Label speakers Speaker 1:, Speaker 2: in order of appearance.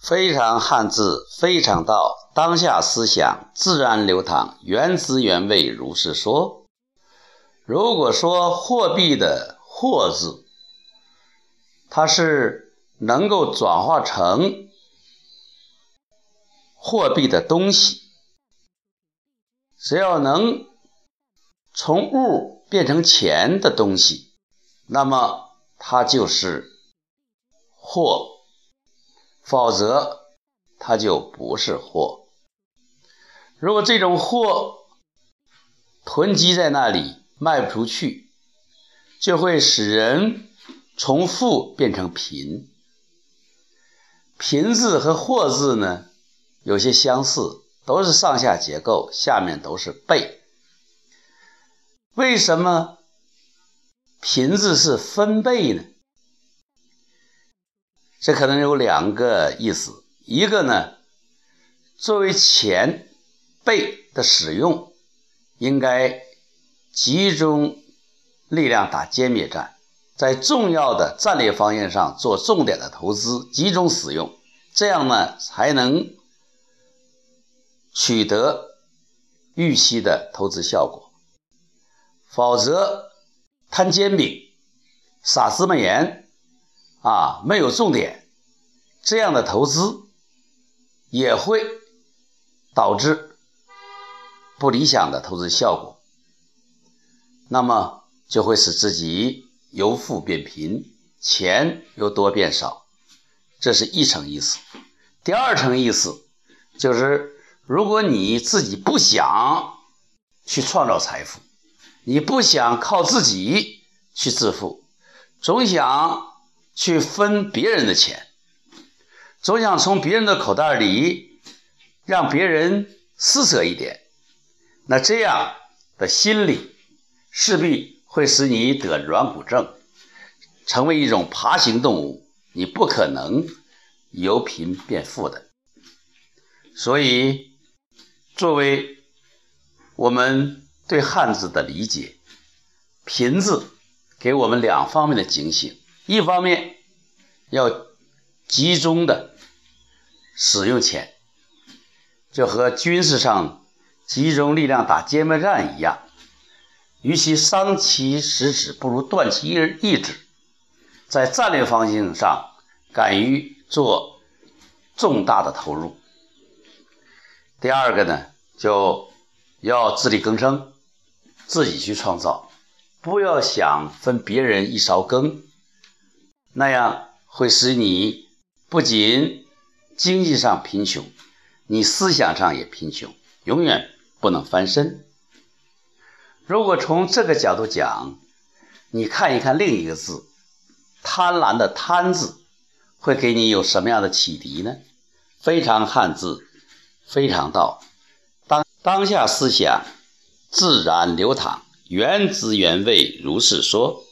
Speaker 1: 非常汉字，非常道，当下思想自然流淌，原汁原味如是说。如果说货币的“货”字，它是能够转化成货币的东西，只要能从物变成钱的东西，那么它就是货。否则，它就不是货。如果这种货囤积在那里卖不出去，就会使人从富变成贫。贫字和货字呢，有些相似，都是上下结构，下面都是贝。为什么贫字是分贝呢？这可能有两个意思，一个呢，作为钱贝的使用，应该集中力量打歼灭战，在重要的战略方向上做重点的投资，集中使用，这样呢才能取得预期的投资效果。否则摊煎饼、撒芝麻盐。啊，没有重点，这样的投资也会导致不理想的投资效果，那么就会使自己由富变贫，钱由多变少，这是一层意思。第二层意思就是，如果你自己不想去创造财富，你不想靠自己去致富，总想。去分别人的钱，总想从别人的口袋里让别人施舍一点，那这样的心理势必会使你得软骨症，成为一种爬行动物，你不可能由贫变富的。所以，作为我们对汉字的理解，“贫”字给我们两方面的警醒。一方面要集中的使用钱，就和军事上集中力量打歼灭战一样，与其伤其十指，不如断其意志。在战略方向上，敢于做重大的投入。第二个呢，就要自力更生，自己去创造，不要想分别人一勺羹。那样会使你不仅经济上贫穷，你思想上也贫穷，永远不能翻身。如果从这个角度讲，你看一看另一个字“贪婪”的“贪”字，会给你有什么样的启迪呢？非常汉字，非常道，当当下思想自然流淌，原汁原味如是说。